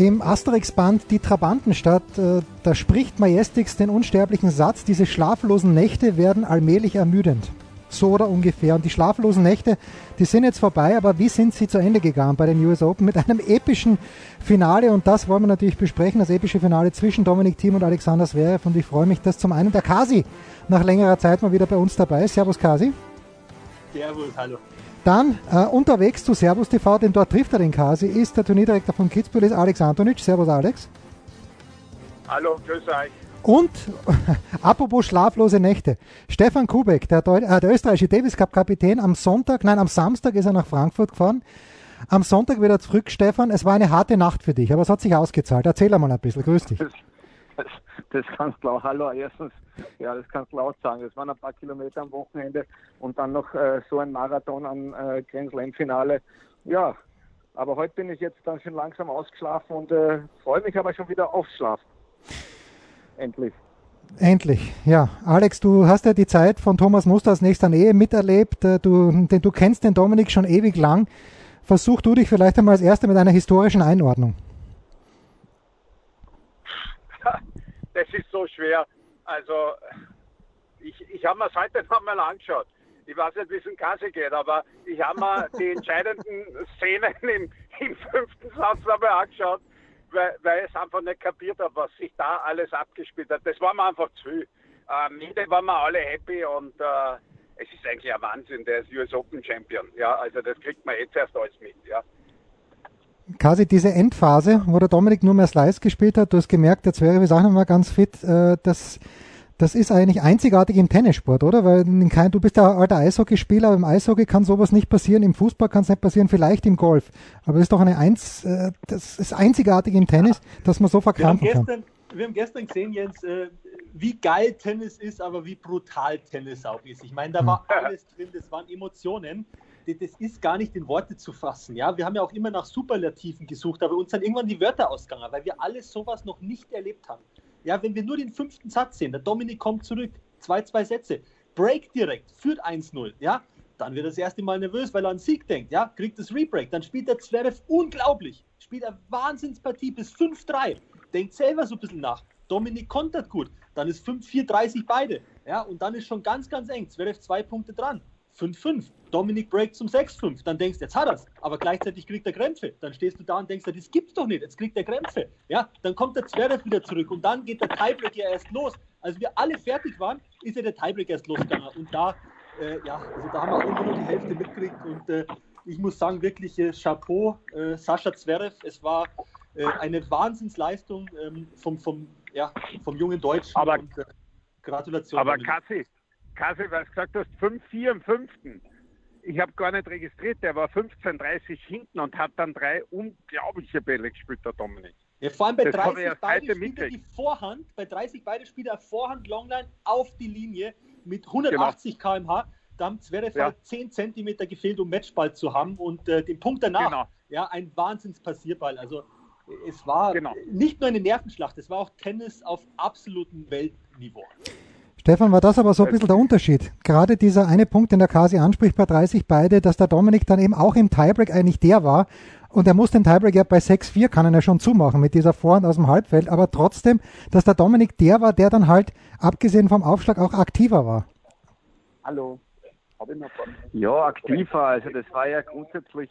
Im Asterix-Band Die Trabantenstadt, äh, da spricht Majestix den unsterblichen Satz, diese schlaflosen Nächte werden allmählich ermüdend. So oder ungefähr. Und die schlaflosen Nächte, die sind jetzt vorbei, aber wie sind sie zu Ende gegangen bei den US Open? Mit einem epischen Finale und das wollen wir natürlich besprechen, das epische Finale zwischen Dominik Thiem und Alexander Zverev und ich freue mich, dass zum einen der Kasi nach längerer Zeit mal wieder bei uns dabei ist. Servus Kasi. Servus, hallo. Dann äh, unterwegs zu Servus TV, denn dort trifft er den Kasi, ist der Turnierdirektor von Kitzbühel, ist Alex Antonic. Servus Alex. Hallo, grüß euch. Und apropos schlaflose Nächte. Stefan Kubek, der, Deu äh, der österreichische Davis Cup Kapitän, am Sonntag, nein, am Samstag ist er nach Frankfurt gefahren. Am Sonntag wieder zurück, Stefan. Es war eine harte Nacht für dich, aber es hat sich ausgezahlt. Erzähl einmal ein bisschen. Grüß dich. Das, das, kannst du laut, hallo, erstens, ja, das kannst laut sagen. Das waren ein paar Kilometer am Wochenende und dann noch äh, so ein Marathon am äh, Grand Slam Finale. Ja, aber heute bin ich jetzt dann schon langsam ausgeschlafen und äh, freue mich aber schon wieder aufs Schlafen. Endlich. Endlich, ja. Alex, du hast ja die Zeit von Thomas Muster aus nächster Nähe miterlebt. Äh, Du, denn du kennst den Dominik schon ewig lang. Versuch du dich vielleicht einmal als Erster mit einer historischen Einordnung. Das ist so schwer. Also, ich, ich habe mir es heute noch mal angeschaut. Ich weiß nicht, wie es in Kasse geht, aber ich habe mir die entscheidenden Szenen im, im fünften Satz nochmal angeschaut, weil, weil ich es einfach nicht kapiert habe, was sich da alles abgespielt hat. Das war mir einfach zu viel. Am Ende waren wir alle happy und äh, es ist eigentlich ein Wahnsinn, der ist US Open Champion. Ja, also das kriegt man jetzt erst alles mit. Ja. Quasi diese Endphase, wo der Dominik nur mehr Slice gespielt hat, du hast gemerkt, der Zverev ist auch noch mal ganz fit. Äh, das, das ist eigentlich einzigartig im Tennissport, oder? Weil kein, du bist ja alter Eishockeyspieler, aber im Eishockey kann sowas nicht passieren, im Fußball kann es nicht passieren, vielleicht im Golf. Aber es ist doch eine Eins, äh, das ist einzigartig im Tennis, dass man so Wir verkrampfen kann. gestern, wir haben gestern gesehen, Jens, äh, wie geil Tennis ist, aber wie brutal Tennis auch ist. Ich meine, da war alles drin, das waren Emotionen. Das, ist gar nicht in Worte zu fassen. Ja? Wir haben ja auch immer nach Superlativen gesucht, aber uns sind irgendwann die Wörter ausgegangen, weil wir alles sowas noch nicht erlebt haben. Ja, wenn wir nur den fünften Satz sehen, der Dominik kommt zurück, zwei, zwei Sätze, Break direkt, führt 1-0, ja, dann wird er das erste Mal nervös, weil er an Sieg denkt, ja, kriegt das Rebreak, dann spielt der Zverev unglaublich, spielt eine Wahnsinnspartie bis 5-3, denkt selber so ein bisschen nach, Dominik kontert gut, dann ist 5-4-30 beide, ja, und dann ist schon ganz, ganz eng, Zverev zwei Punkte dran, 5-5, Dominik break zum 6-5, dann denkst du, jetzt hat er's, aber gleichzeitig kriegt er Krämpfe, dann stehst du da und denkst, das gibt's doch nicht, jetzt kriegt er Krämpfe, ja, dann kommt der Zverev wieder zurück und dann geht der Tiebreak ja erst los, als wir alle fertig waren, ist ja der Tiebreak erst losgegangen. Und da äh, ja, also da haben wir irgendwo nur die Hälfte mitgekriegt. Und äh, ich muss sagen, wirklich äh, Chapeau, äh, Sascha Zverev, es war äh, eine Wahnsinnsleistung ähm, vom, vom, ja, vom jungen Deutschen. Aber- und äh, Gratulation. Aber. Kassi, Weil du gesagt hast, 5-4 im fünften. Ich habe gar nicht registriert, der war 15-30 hinten und hat dann drei unglaubliche Bälle gespielt, der Dominik. Vor allem bei Das habe ich 30 erst beide heute spielt er die. Vorhand, bei 30 beide spielt er Vorhand Longline auf die Linie mit 180 km/h. Da haben Zverev Ja. halt 10 cm gefehlt, um Matchball zu haben und äh, den Punkt danach, Genau. ja, ein Wahnsinnspassierball. Also es war Genau. nicht nur eine Nervenschlacht, es war auch Tennis auf absolutem Weltniveau. Stefan, war das aber so ein bisschen der Unterschied? Gerade dieser eine Punkt, den der Kasi anspricht bei 30 beide, dass der Dominik dann eben auch im Tiebreak eigentlich der war. Und er muss den Tiebreak ja bei 6-4 kann er ja schon zumachen mit dieser Vorhand aus dem Halbfeld. Aber trotzdem, dass der Dominik der war, der dann halt, abgesehen vom Aufschlag, auch aktiver war. Hallo. Hab ich noch von. Ja, aktiver. Also das war ja grundsätzlich,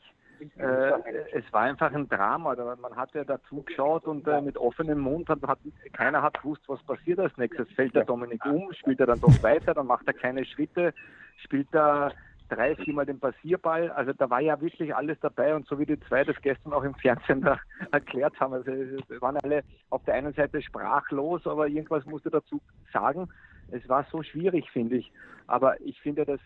äh, es war einfach ein Drama. Man hat ja dazu geschaut und äh, mit offenem Mund hat, hat keiner hat gewusst, was passiert als nächstes. Fällt der Dominik um, spielt er dann doch weiter, dann macht er kleine Schritte, spielt er drei, viermal den Passierball. Also da war ja wirklich alles dabei und so wie die zwei das gestern auch im Fernsehen da erklärt haben. Also es waren alle auf der einen Seite sprachlos, aber irgendwas musste dazu sagen. Es war so schwierig, finde ich. Aber ich finde, dass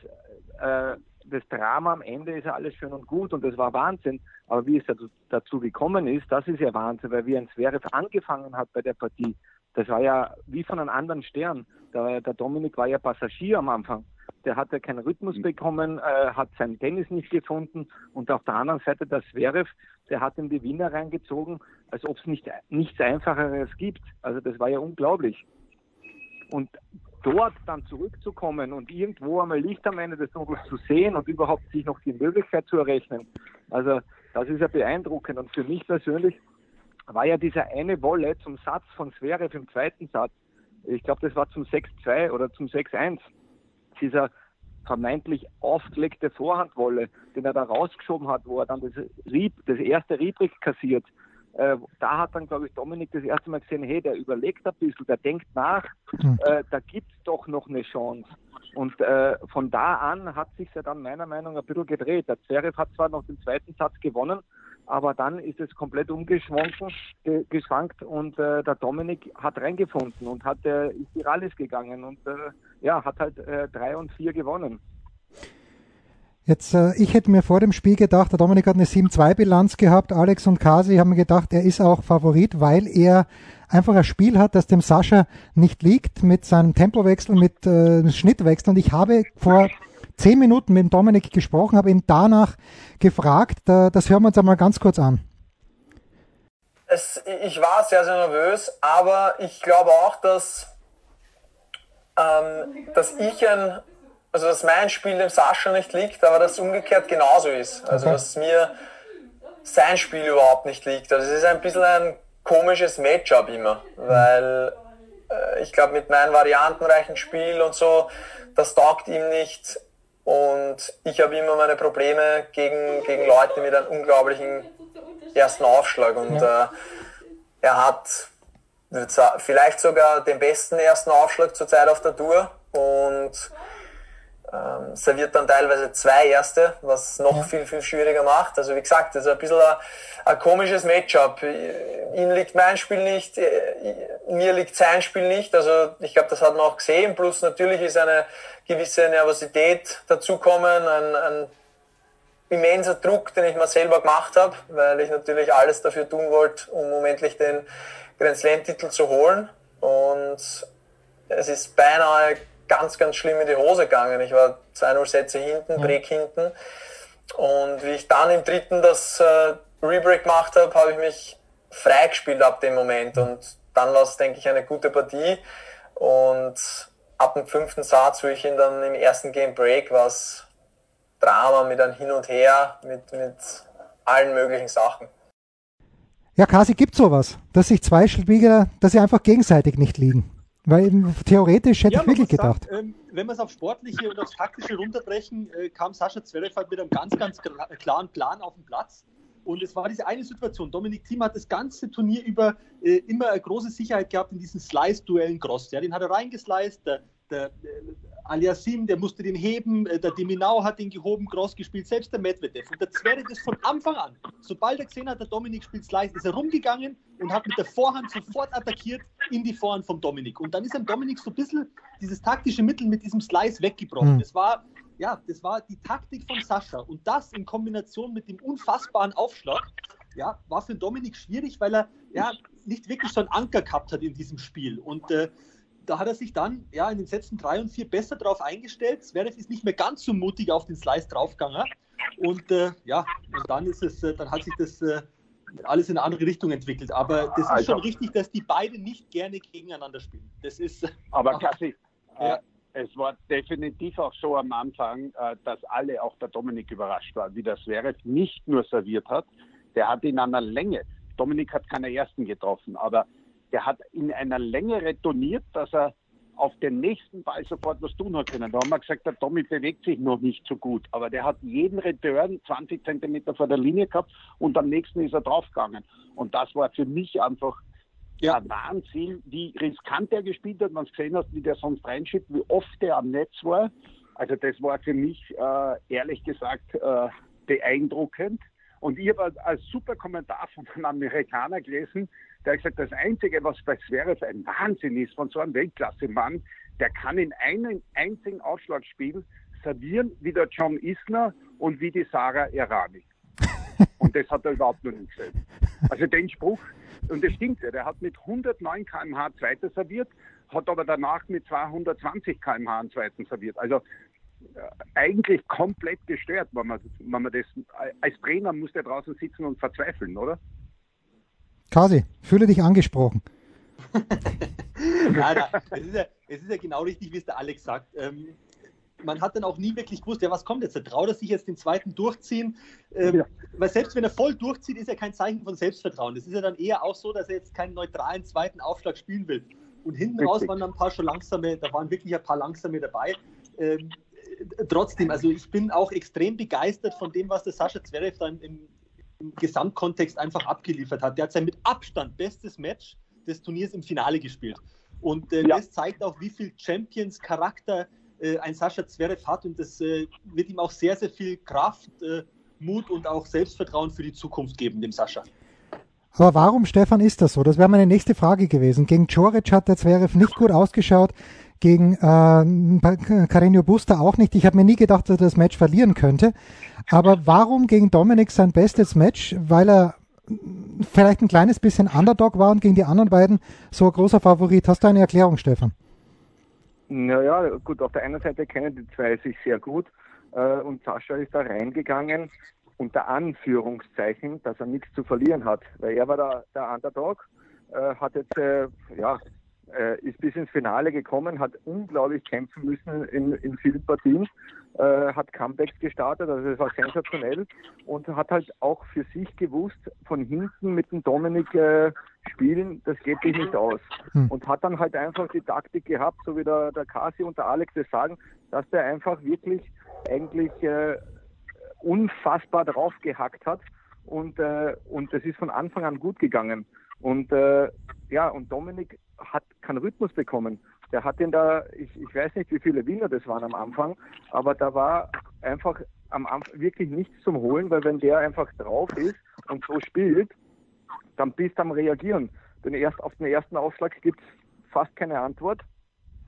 äh, das Drama am Ende ist ja alles schön und gut und das war Wahnsinn. Aber wie es dazu gekommen ist, das ist ja Wahnsinn, weil wie ein Zverev angefangen hat bei der Partie, das war ja wie von einem anderen Stern. Der, der Dominik war ja Passagier am Anfang. Der hatte keinen Rhythmus mhm. bekommen, äh, hat sein Tennis nicht gefunden und auf der anderen Seite der Zverev, der hat ihm die Wiener reingezogen, als ob es nicht, nichts Einfacheres gibt. Also das war ja unglaublich. Und dort dann zurückzukommen und irgendwo einmal Licht am Ende des Tunnels zu sehen und überhaupt sich noch die Möglichkeit zu errechnen, also das ist ja beeindruckend. Und für mich persönlich war ja dieser eine Wolle zum Satz von Zverev im zweiten Satz, ich glaube, das war zum 6-2 oder zum 6-1, dieser vermeintlich aufgelegte Vorhandwolle, den er da rausgeschoben hat, wo er dann das, Rieb, das erste Riebrick kassiert. Äh, da hat dann, glaube ich, Dominik das erste Mal gesehen, hey, der überlegt ein bisschen, der denkt nach, mhm. äh, da gibt es doch noch eine Chance. Und äh, von da an hat sich ja dann meiner Meinung nach ein bisschen gedreht. Der Zverev hat zwar noch den zweiten Satz gewonnen, aber dann ist es komplett umgeschwankt ge geschwankt und äh, der Dominik hat reingefunden und hat äh, ist die Rallis gegangen und äh, ja, hat halt äh, drei und vier gewonnen. Jetzt, äh, ich hätte mir vor dem Spiel gedacht, der Dominik hat eine 7-2-Bilanz gehabt, Alex und Kasi haben mir gedacht, er ist auch Favorit, weil er einfach ein Spiel hat, das dem Sascha nicht liegt, mit seinem Tempowechsel, mit äh, Schnittwechsel. Und ich habe vor zehn Minuten mit Dominik gesprochen, habe ihn danach gefragt. Das hören wir uns einmal ganz kurz an. Es, ich war sehr, sehr nervös, aber ich glaube auch, dass, ähm, dass ich ein also dass mein Spiel dem Sascha nicht liegt, aber dass es umgekehrt genauso ist. Also okay. dass mir sein Spiel überhaupt nicht liegt. Also es ist ein bisschen ein komisches Matchup immer, weil äh, ich glaube mit meinem variantenreichen Spiel und so, das taugt ihm nicht. Und ich habe immer meine Probleme gegen, gegen Leute mit einem unglaublichen ersten Aufschlag. Und ja. äh, er hat vielleicht sogar den besten ersten Aufschlag zurzeit auf der Tour. Und ähm, serviert dann teilweise zwei Erste, was noch ja. viel, viel schwieriger macht. Also wie gesagt, das ist ein bisschen ein, ein komisches Matchup. Ihm liegt mein Spiel nicht, äh, mir liegt sein Spiel nicht. Also ich glaube, das hat man auch gesehen. Plus natürlich ist eine gewisse Nervosität dazukommen, ein, ein immenser Druck, den ich mir selber gemacht habe, weil ich natürlich alles dafür tun wollte, um, um endlich den Grand Slam-Titel zu holen. Und es ist beinahe ganz, ganz schlimm in die Hose gegangen. Ich war 2-0 Sätze hinten, Break hinten. Und wie ich dann im dritten das äh, Rebreak gemacht habe, habe ich mich freigespielt ab dem Moment. Und dann war es, denke ich, eine gute Partie. Und ab dem fünften Satz, wo ich ihn dann im ersten Game Break, war es Drama mit einem Hin und Her, mit, mit allen möglichen Sachen. Ja, Kasi, gibt sowas, dass sich zwei Spieler, dass sie einfach gegenseitig nicht liegen. Weil theoretisch hätte ja, ich wirklich gedacht. Sagen, ähm, wenn wir es auf Sportliche und aufs Taktische runterbrechen, äh, kam Sascha Zverev halt mit einem ganz, ganz klaren Plan auf den Platz. Und es war diese eine Situation. Dominik Thiem hat das ganze Turnier über äh, immer eine große Sicherheit gehabt in diesen Slice-Duellen Gross. Ja, den hat er reingesliced, der, der, Aliasim, der musste den heben, äh, der Diminau hat den gehoben, Gross gespielt, selbst der Medvedev. Und der Zverev ist von Anfang an, sobald er gesehen hat, der Dominik spielt Slice, ist er rumgegangen und hat mit der Vorhand sofort attackiert in die Vorhand vom Dominik. Und dann ist am Dominik so ein bisschen dieses taktische Mittel mit diesem Slice weggebrochen. Mhm. Das war, ja, das war die Taktik von Sascha. Und das in Kombination mit dem unfassbaren Aufschlag, ja, war für Dominik schwierig, weil er ja nicht wirklich so einen Anker gehabt hat in diesem Spiel. Und äh, da hat er sich dann ja in den Sätzen 3 und 4 besser drauf eingestellt. Zverev ist nicht mehr ganz so mutig auf den Slice draufgegangen. Und äh, ja, und dann ist es, äh, dann hat sich das äh, alles in eine andere Richtung entwickelt. Aber das ist also, schon richtig, dass die beiden nicht gerne gegeneinander spielen. Das ist. Äh, aber Kassi, ja. Äh, es war definitiv auch so am Anfang, dass alle, auch der Dominik, überrascht waren, wie das Zverev nicht nur serviert hat, der hat in einer Länge. Dominik hat keine ersten getroffen, aber der hat in einer Länge retourniert, dass er auf den nächsten Ball sofort was tun hat können. Da haben wir gesagt, der Tommy bewegt sich noch nicht so gut, aber der hat jeden Return 20 Zentimeter vor der Linie gehabt und am nächsten ist er draufgegangen. Und das war für mich einfach ja. ein Wahnsinn, wie riskant er gespielt hat. Man gesehen hat, wie der sonst reinschiebt, wie oft er am Netz war. Also das war für mich äh, ehrlich gesagt äh, beeindruckend. Und ich habe einen super Kommentar von einem Amerikaner gelesen, der hat gesagt, das Einzige, was bei Zverev ein Wahnsinn ist, von so einem Weltklasse-Mann, der kann in einem einzigen Aufschlagspiel servieren wie der John Isner und wie die Sarah Errani. Und das hat er überhaupt noch nicht gesehen. Also den Spruch, und das stimmt ja, der hat mit 109 km/h Zweiter serviert, hat aber danach mit 220 km/h einen Zweiten serviert. Also eigentlich komplett gestört, wenn man, wenn man das, als Trainer muss der draußen sitzen und verzweifeln, oder? Kasi, fühle dich angesprochen. nein, nein, es ist, ja, es ist ja genau richtig, wie es der Alex sagt. Ähm, man hat dann auch nie wirklich gewusst, ja, was kommt jetzt? Traut er sich jetzt den zweiten durchziehen? Ähm, ja. Weil selbst wenn er voll durchzieht, ist ja kein Zeichen von Selbstvertrauen. Das ist ja dann eher auch so, dass er jetzt keinen neutralen zweiten Aufschlag spielen will. Und hinten Richtig. raus waren dann ein paar schon langsame, da waren wirklich ein paar langsame dabei. Ähm, trotzdem, also ich bin auch extrem begeistert von dem, was der Sascha Zverev dann im, im Gesamtkontext einfach abgeliefert hat. Der hat sein mit Abstand bestes Match des Turniers im Finale gespielt. Und äh, ja. das zeigt auch, wie viel Champions Charakter äh, ein Sascha Zverev hat und das äh, wird ihm auch sehr, sehr viel Kraft, äh, Mut und auch Selbstvertrauen für die Zukunft geben, dem Sascha. Aber warum, Stefan, ist das so? Das wäre meine nächste Frage gewesen. Gegen Coric hat der Zverev nicht gut ausgeschaut, gegen äh, Carreño Busta auch nicht. Ich habe mir nie gedacht, dass er das Match verlieren könnte. Aber warum gegen Dominik sein bestes Match? Weil er vielleicht ein kleines bisschen Underdog war und gegen die anderen beiden so ein großer Favorit. Hast du eine Erklärung, Stefan? Naja, gut, auf der einen Seite kennen die zwei sich sehr gut äh, und Sascha ist da reingegangen unter Anführungszeichen, dass er nichts zu verlieren hat, weil er war der, der Underdog, äh, hat jetzt, äh, ja, äh, ist bis ins Finale gekommen, hat unglaublich kämpfen müssen in, in vielen Partien, äh, hat Comebacks gestartet, also es war sensationell und hat halt auch für sich gewusst, von hinten mit dem Dominik äh, spielen, das geht sich nicht aus. Hm. Und hat dann halt einfach die Taktik gehabt, so wie der, der Kasi und der Alex das sagen, dass der einfach wirklich eigentlich äh, unfassbar drauf gehackt hat und, äh, und das ist von Anfang an gut gegangen. Und äh, ja, und Dominik hat keinen Rhythmus bekommen. Der hat den da, ich, ich weiß nicht, wie viele Wiener das waren am Anfang, aber da war einfach am Anfang wirklich nichts zum Holen, weil wenn der einfach drauf ist und so spielt, dann bist du am Reagieren. Denn erst auf den ersten Aufschlag gibt es fast keine Antwort.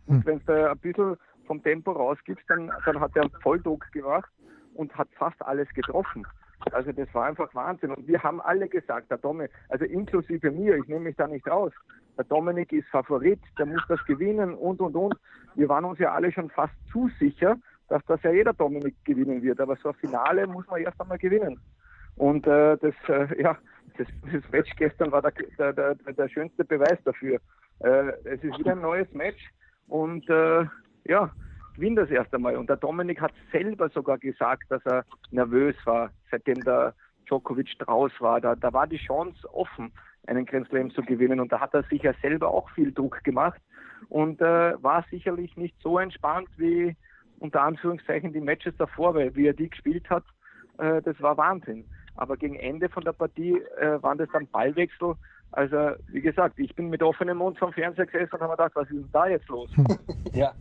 Und hm. wenn du ein bisschen vom Tempo rausgibst, dann, dann hat er Volldruck gemacht und hat fast alles getroffen. Also das war einfach Wahnsinn. Und wir haben alle gesagt, der Dominik, also inklusive mir, ich nehme mich da nicht raus, der Dominik ist Favorit, der muss das gewinnen und, und, und. Wir waren uns ja alle schon fast zu sicher, dass das ja jeder Dominik gewinnen wird. Aber so ein Finale muss man erst einmal gewinnen. Und äh, das, äh, ja, das, das, Match gestern war der, der, der, der schönste Beweis dafür. Äh, es ist wieder ein neues Match und äh, ja, gewinnt das erste Mal. Und der Dominik hat selber sogar gesagt, dass er nervös war, seitdem der Djokovic draus war. Da, da war die Chance offen, einen Grand Slam zu gewinnen. Und da hat er sich ja selber auch viel Druck gemacht und äh, war sicherlich nicht so entspannt wie unter Anführungszeichen die Matches davor, weil wie er die gespielt hat, äh, das war Wahnsinn. Aber gegen Ende von der Partie äh, waren das dann Ballwechsel. Also wie gesagt, ich bin mit offenem Mund vom Fernseher gesessen und habe mir gedacht, was ist denn da jetzt los? ja.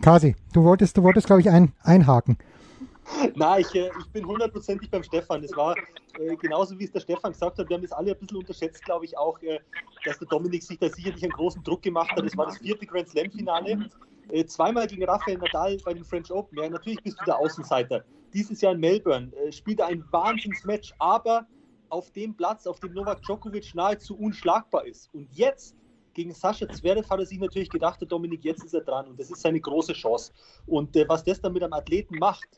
Kasi, du wolltest, du wolltest, glaube ich, ein, einhaken. Nein, ich, äh, ich bin hundertprozentig beim Stefan. Es war äh, genauso, wie es der Stefan gesagt hat. Wir haben das alle ein bisschen unterschätzt, glaube ich, auch, äh, dass der Dominik sich da sicherlich einen großen Druck gemacht hat. Es war das vierte Grand Slam-Finale. Äh, zweimal gegen Rafael Nadal bei den French Open. Ja, natürlich bist du der Außenseiter. Dieses Jahr in Melbourne äh, spielt er ein Wahnsinnsmatch, aber auf dem Platz, auf dem Novak Djokovic nahezu unschlagbar ist. Und jetzt gegen Sascha Zverev hat er sich natürlich gedacht, der Dominik, jetzt ist er dran und das ist seine große Chance. Und äh, was das dann mit einem Athleten macht,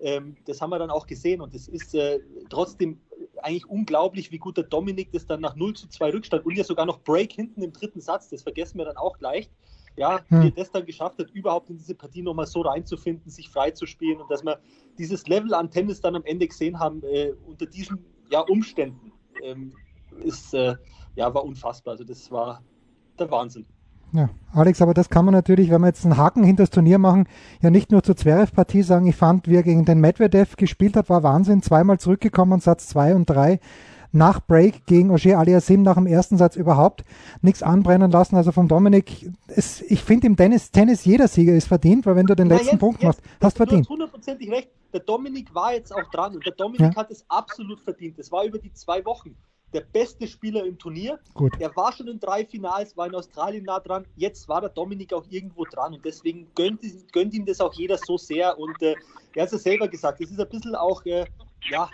ähm, das haben wir dann auch gesehen und es ist äh, trotzdem eigentlich unglaublich, wie gut der Dominik das dann nach 0 zu 2 Rückstand und ja sogar noch Break hinten im dritten Satz, das vergessen wir dann auch leicht, ja, hm. wie er das dann geschafft hat, überhaupt in diese Partie nochmal so reinzufinden, sich frei zu spielen und dass wir dieses Level an Tennis dann am Ende gesehen haben, äh, unter diesen ja, Umständen, ähm, ist, äh, ja, war unfassbar. Also das war der Wahnsinn. Ja, Alex, aber das kann man natürlich, wenn wir jetzt einen Haken hinter das Turnier machen, ja nicht nur zur Zverev-Partie sagen, ich fand, wie er gegen den Medvedev gespielt hat, war Wahnsinn, zweimal zurückgekommen, Satz 2 und 3, nach Break gegen Ogier Aliasim nach dem ersten Satz überhaupt nichts anbrennen lassen. Also vom Dominik, es, ich finde im Tennis, Tennis jeder Sieger ist verdient, weil wenn du den Na, letzten jetzt- Punkt jetzt- machst, hast du verdient. hast hundertprozentig recht. Der Dominik war jetzt auch dran und der Dominik Ja. hat es absolut verdient. Das war über die zwei Wochen der beste Spieler im Turnier. Gut. Er war schon in drei Finals, war in Australien nah dran. Jetzt war der Dominik auch irgendwo dran und deswegen gönnt, gönnt ihm das auch jeder so sehr. Und äh, er hat es ja selber gesagt, es ist ein bisschen auch äh, ja,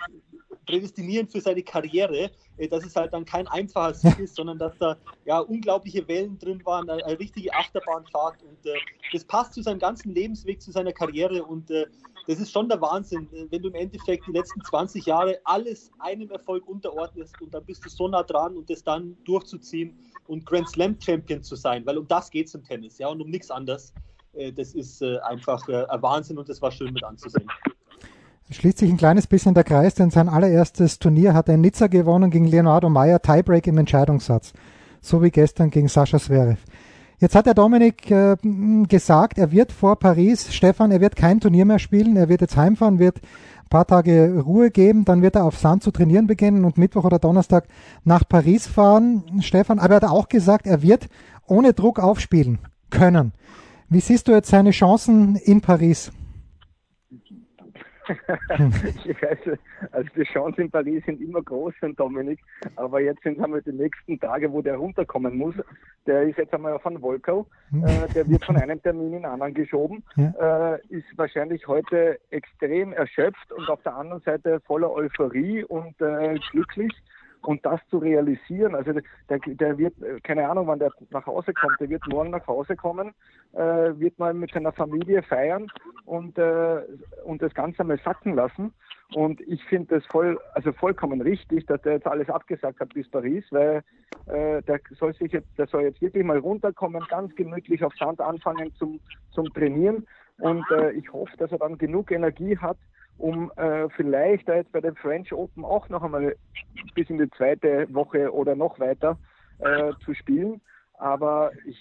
prädestinierend für seine Karriere, äh, dass es halt dann kein einfacher Sieg ist, sondern dass da ja unglaubliche Wellen drin waren, eine, eine richtige Achterbahnfahrt und äh, das passt zu seinem ganzen Lebensweg, zu seiner Karriere und äh, das ist schon der Wahnsinn, wenn du im Endeffekt die letzten 20 Jahre alles einem Erfolg unterordnest und dann bist du so nah dran und das dann durchzuziehen und Grand Slam Champion zu sein, weil um das geht es im Tennis, ja, und um nichts anderes. Äh, Das ist äh, einfach äh, ein Wahnsinn und das war schön mit anzusehen. Schließt sich ein kleines bisschen der Kreis, denn sein allererstes Turnier hat er in Nizza gewonnen gegen Leonardo Meyer, Tiebreak im Entscheidungssatz. So wie gestern gegen Sascha Zverev. Jetzt hat der Dominik äh, gesagt, er wird vor Paris, Stefan, er wird kein Turnier mehr spielen, er wird jetzt heimfahren, wird ein paar Tage Ruhe geben, dann wird er auf Sand zu trainieren beginnen und Mittwoch oder Donnerstag nach Paris fahren, Stefan. Aber er hat auch gesagt, er wird ohne Druck aufspielen können. Wie siehst du jetzt seine Chancen in Paris? Ich weiß, also die Chancen in Paris sind immer groß für Dominik, aber jetzt sind einmal die nächsten Tage, wo der runterkommen muss. Der ist jetzt einmal auf einem Volker, äh, der wird von einem Termin in den anderen geschoben, äh, ist wahrscheinlich heute extrem erschöpft und auf der anderen Seite voller Euphorie und äh, glücklich. Und das zu realisieren, also der, der wird, äh, keine Ahnung, wann der nach Hause kommt, der wird morgen nach Hause kommen, äh, wird mal mit seiner Familie feiern und, äh, und das Ganze mal sacken lassen. Und ich finde das voll, also vollkommen richtig, dass der jetzt alles abgesagt hat bis Paris, weil äh, der soll sich jetzt, der soll jetzt wirklich mal runterkommen, ganz gemütlich auf Sand anfangen zum, zum Trainieren. Und äh, ich hoffe, dass er dann genug Energie hat, um äh, vielleicht da jetzt bei den French Open auch noch einmal bis in die zweite Woche oder noch weiter äh, zu spielen. Aber ich,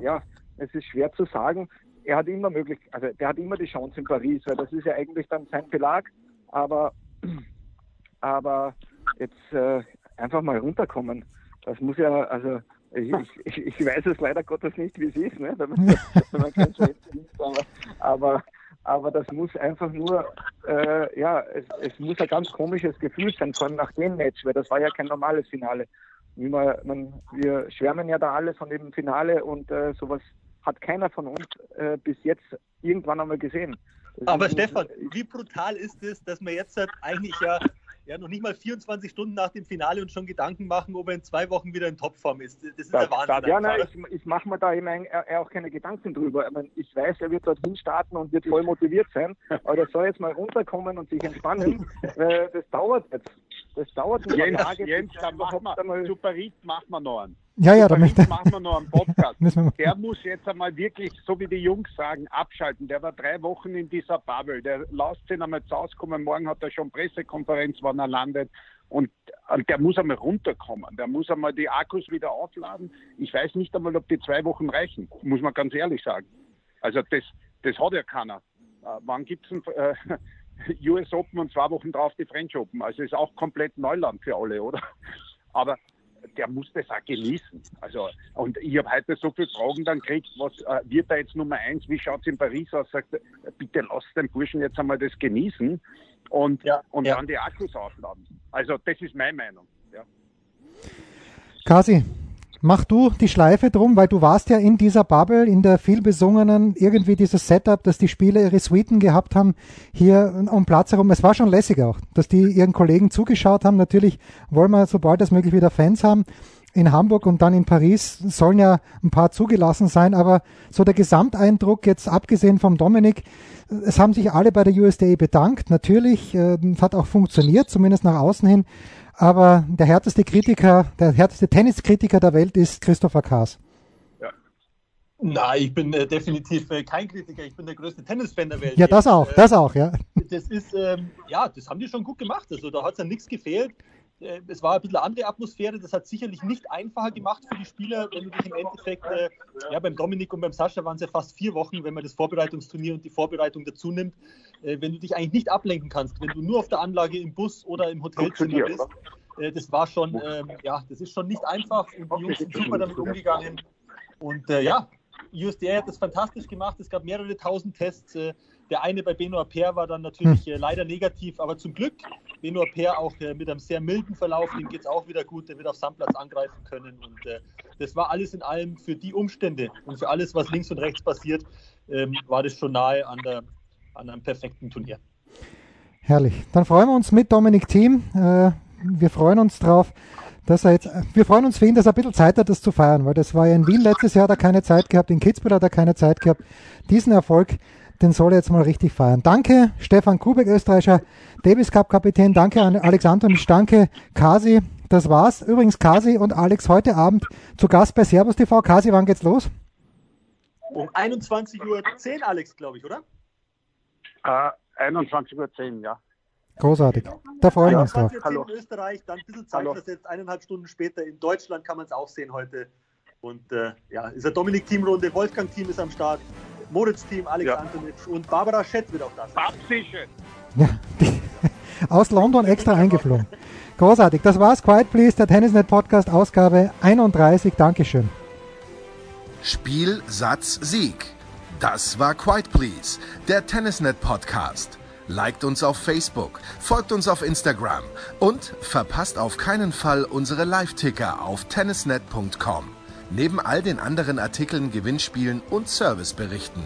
ja, es ist schwer zu sagen. Er hat immer möglich, also der hat immer die Chance in Paris, weil das ist ja eigentlich dann sein Belag. Aber, aber jetzt äh, einfach mal runterkommen. Das muss ja, also ich, ich, ich weiß es leider Gottes nicht, wie es ist, ne? wenn man, wenn man kein aber, aber, aber das muss einfach nur, äh, ja, es, es muss ein ganz komisches Gefühl sein, vor allem nach dem Match, weil das war ja kein normales Finale. Wie man, man, wir schwärmen ja da alle von dem Finale und äh, sowas hat keiner von uns äh, bis jetzt irgendwann einmal gesehen. Das Aber ist- Stefan, wie brutal ist es, dass wir jetzt halt eigentlich ja, ja noch nicht mal 24 Stunden nach dem Finale uns schon Gedanken machen, ob er in zwei Wochen wieder in Topform ist. Das ist Da, der Wahnsinn. da, ja, nein, ich, ich mache mir da immer ein- äh, auch keine Gedanken drüber. Ich, mein, ich weiß, er wird dorthin starten und wird voll motiviert sein, aber der soll jetzt mal runterkommen und sich entspannen. äh, das dauert jetzt. Das dauert ein paar Jens, Tage. Jens, bis da er machen wir, zu Paris machen wir noch einen. Ja, ja, zu da Paris möchte- machen wir noch einen Podcast. Der muss jetzt einmal wirklich, so wie die Jungs sagen, abschalten. Der war drei Wochen in dieser Bubble. Der lässt ihn einmal zu Hause kommen. Morgen hat er schon Pressekonferenz, wann er landet. Und der muss einmal runterkommen. Der muss einmal die Akkus wieder aufladen. Ich weiß nicht einmal, ob die zwei Wochen reichen, muss man ganz ehrlich sagen. Also das, das hat ja keiner. Äh, wann gibt es ein äh, US Open und zwei Wochen drauf die French Open? Also ist auch komplett Neuland für alle, oder? Aber der muss das auch genießen. Also, und ich habe heute so viele Fragen dann gekriegt, was äh, wird da jetzt Nummer eins, wie schaut es in Paris aus? Sagt, er, bitte lass den Burschen jetzt einmal das genießen und, und ja. dann die Akkus aufladen. Also das ist meine Meinung. Ja. Kasi, mach du die Schleife drum, weil du warst ja in dieser Bubble, in der vielbesungenen, irgendwie dieses Setup, dass die Spieler ihre Suiten gehabt haben, hier um Platz herum. Es war schon lässig auch, dass die ihren Kollegen zugeschaut haben. Natürlich wollen wir sobald als möglich wieder Fans haben. In Hamburg und dann in Paris sollen ja ein paar zugelassen sein, aber so der Gesamteindruck, jetzt abgesehen vom Dominik, es haben sich alle bei der USDA bedankt. Natürlich, äh, es hat auch funktioniert, zumindest nach außen hin. Aber der härteste Kritiker, der härteste Tenniskritiker der Welt ist Christopher Kaas. Nein, ich bin äh, definitiv äh, kein Kritiker. Ich bin der größte Tennisfan der Welt. Ja, das auch, Äh, das auch, ja. Das ist, ähm, ja, das haben die schon gut gemacht. Also da hat es ja nichts gefehlt. Äh, Es war ein bisschen eine andere Atmosphäre. Das hat sicherlich nicht einfacher gemacht für die Spieler, wenn du dich im Endeffekt, äh, ja, beim Dominik und beim Sascha waren es ja fast vier Wochen, wenn man das Vorbereitungsturnier und die Vorbereitung dazu nimmt. Äh, Wenn du dich eigentlich nicht ablenken kannst, wenn du nur auf der Anlage im Bus oder im Hotelzimmer bist. Äh, das war schon, ähm, ja, das ist schon nicht einfach und die Jungs sind super damit umgegangen. Und äh, ja, USDA hat das fantastisch gemacht. Es gab mehrere tausend Tests. Äh, der eine bei Benoit Paire war dann natürlich hm. äh, leider negativ, aber zum Glück Benoit Paire auch äh, mit einem sehr milden Verlauf. Dem geht es auch wieder gut. Der wird auf Sandplatz angreifen können. Und äh, das war alles in allem für die Umstände und für alles, was links und rechts passiert, ähm, war das schon nahe an, der, an einem perfekten Turnier. Herrlich. Dann freuen wir uns mit Dominik Thiem. Äh, wir freuen uns drauf, dass er jetzt, wir freuen uns für ihn, dass er ein bisschen Zeit hat, das zu feiern, weil das war ja in Wien letztes Jahr, da keine Zeit gehabt, in Kitzbühel hat er keine Zeit gehabt. Diesen Erfolg, den soll er jetzt mal richtig feiern. Danke, Stefan Kubek, österreichischer Davis Cup Kapitän. Danke an Alex Antonisch. Danke, Kasi. Das war's. Übrigens, Kasi und Alex heute Abend zu Gast bei Servus TV. Kasi, wann geht's los? Um 21.10 Uhr, Alex, glaube ich, oder? Äh, 21.10 Uhr, ja. Großartig. Da freuen wir uns drauf. Hallo. in Österreich, dann ein bisschen Zeit versetzt, eineinhalb Stunden später. In Deutschland kann man es auch sehen heute. Und äh, ja, ist eine Dominik-Teamrunde, Wolfgang-Team ist am Start, Moritz-Team, Alex ja. Antonitsch und Barbara Schett wird auch da sein. Ja, aus London extra eingeflogen. Großartig. Das war's. Quiet Please, der Tennisnet Podcast, Ausgabe 31. Dankeschön. Spiel, Satz, Sieg. Das war Quiet Please, der Tennisnet Podcast. Liked uns auf Facebook, folgt uns auf Instagram und verpasst auf keinen Fall unsere Live-Ticker auf tennisnet.com. Neben all den anderen Artikeln, Gewinnspielen und Serviceberichten.